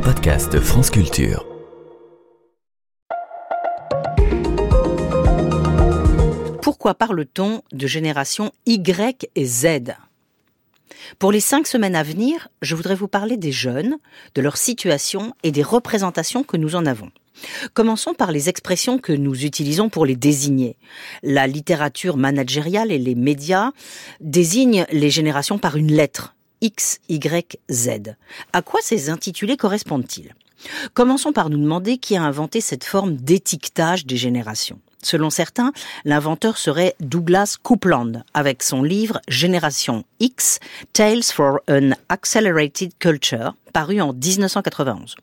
podcast France Culture. Pourquoi parle-t-on de génération Y et Z? Pour les cinq semaines à venir, je voudrais vous parler des jeunes, de leur situation et des représentations que nous en avons. Commençons par les expressions que nous utilisons pour les désigner. La littérature managériale et les médias désignent les générations par une lettre, X, Y, Z. À quoi ces intitulés correspondent-ils? Commençons par nous demander qui a inventé cette forme d'étiquetage des générations. Selon certains, l'inventeur serait Douglas Coupland avec son livre Génération X, Tales for an Accelerated Culture, paru en 1991.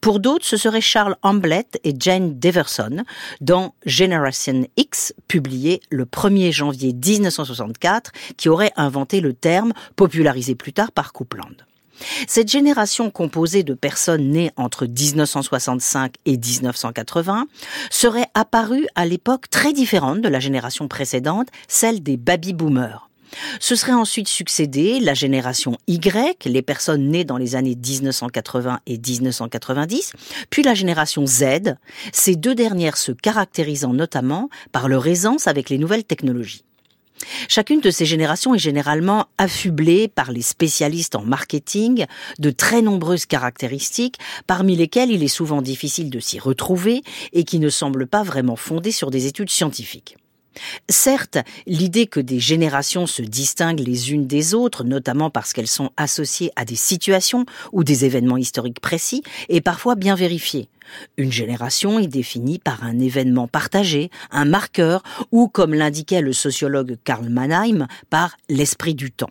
Pour d'autres, ce serait Charles Hamblett et Jane Deverson dans Generation X, publié le 1er janvier 1964, qui aurait inventé le terme, popularisé plus tard par Coupland. Cette génération composée de personnes nées entre 1965 et 1980 serait apparue à l'époque très différente de la génération précédente, celle des baby-boomers. Ce serait ensuite succédé la génération Y, les personnes nées dans les années 1980 et 1990, puis la génération Z, ces deux dernières se caractérisant notamment par leur aisance avec les nouvelles technologies. Chacune de ces générations est généralement affublée par les spécialistes en marketing de très nombreuses caractéristiques, parmi lesquelles il est souvent difficile de s'y retrouver et qui ne semblent pas vraiment fondées sur des études scientifiques. Certes, l'idée que des générations se distinguent les unes des autres, notamment parce qu'elles sont associées à des situations ou des événements historiques précis, est parfois bien vérifiée. Une génération est définie par un événement partagé, un marqueur, ou, comme l'indiquait le sociologue Karl Mannheim, par l'esprit du temps.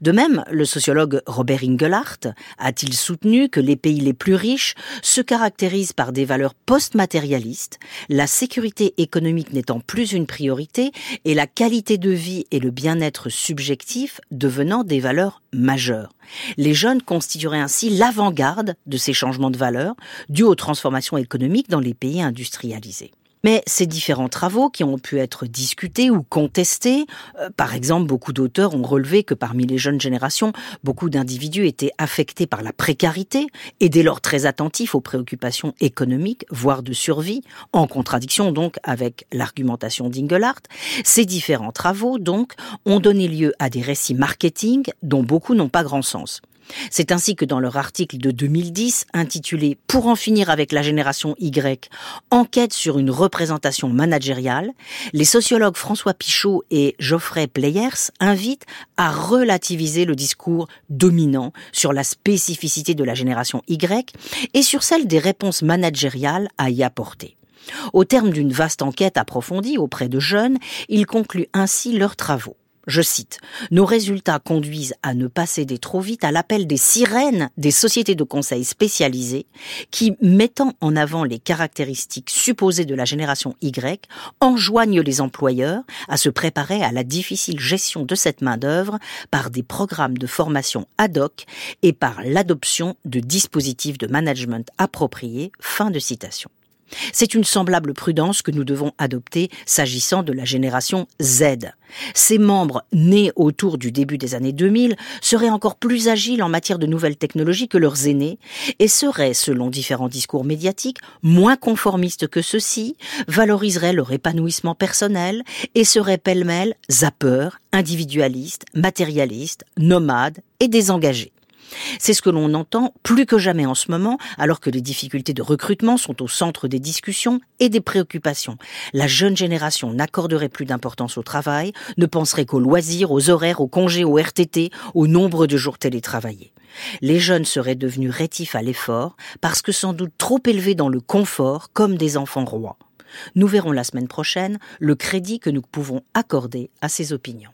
De même, le sociologue Robert Ingelhardt a-t-il soutenu que les pays les plus riches se caractérisent par des valeurs post-matérialistes, la sécurité économique n'étant plus une priorité et la qualité de vie et le bien-être subjectif devenant des valeurs majeures. Les jeunes constitueraient ainsi l'avant-garde de ces changements de valeurs dus aux transformations économiques dans les pays industrialisés. Mais ces différents travaux qui ont pu être discutés ou contestés, euh, par exemple, beaucoup d'auteurs ont relevé que parmi les jeunes générations, beaucoup d'individus étaient affectés par la précarité et dès lors très attentifs aux préoccupations économiques, voire de survie, en contradiction donc avec l'argumentation d'Ingelhardt. Ces différents travaux, donc, ont donné lieu à des récits marketing dont beaucoup n'ont pas grand sens. C'est ainsi que dans leur article de 2010 intitulé Pour en finir avec la génération Y, enquête sur une représentation managériale, les sociologues François Pichot et Geoffrey Players invitent à relativiser le discours dominant sur la spécificité de la génération Y et sur celle des réponses managériales à y apporter. Au terme d'une vaste enquête approfondie auprès de jeunes, ils concluent ainsi leurs travaux. Je cite, Nos résultats conduisent à ne pas céder trop vite à l'appel des sirènes des sociétés de conseil spécialisées qui, mettant en avant les caractéristiques supposées de la génération Y, enjoignent les employeurs à se préparer à la difficile gestion de cette main-d'œuvre par des programmes de formation ad hoc et par l'adoption de dispositifs de management appropriés. Fin de citation. C'est une semblable prudence que nous devons adopter s'agissant de la génération Z. Ces membres nés autour du début des années 2000 seraient encore plus agiles en matière de nouvelles technologies que leurs aînés et seraient, selon différents discours médiatiques, moins conformistes que ceux-ci, valoriseraient leur épanouissement personnel et seraient pêle-mêle zappeurs, individualistes, matérialistes, nomades et désengagés. C'est ce que l'on entend plus que jamais en ce moment, alors que les difficultés de recrutement sont au centre des discussions et des préoccupations. La jeune génération n'accorderait plus d'importance au travail, ne penserait qu'aux loisirs, aux horaires, aux congés, aux RTT, au nombre de jours télétravaillés. Les jeunes seraient devenus rétifs à l'effort parce que sans doute trop élevés dans le confort comme des enfants rois. Nous verrons la semaine prochaine le crédit que nous pouvons accorder à ces opinions.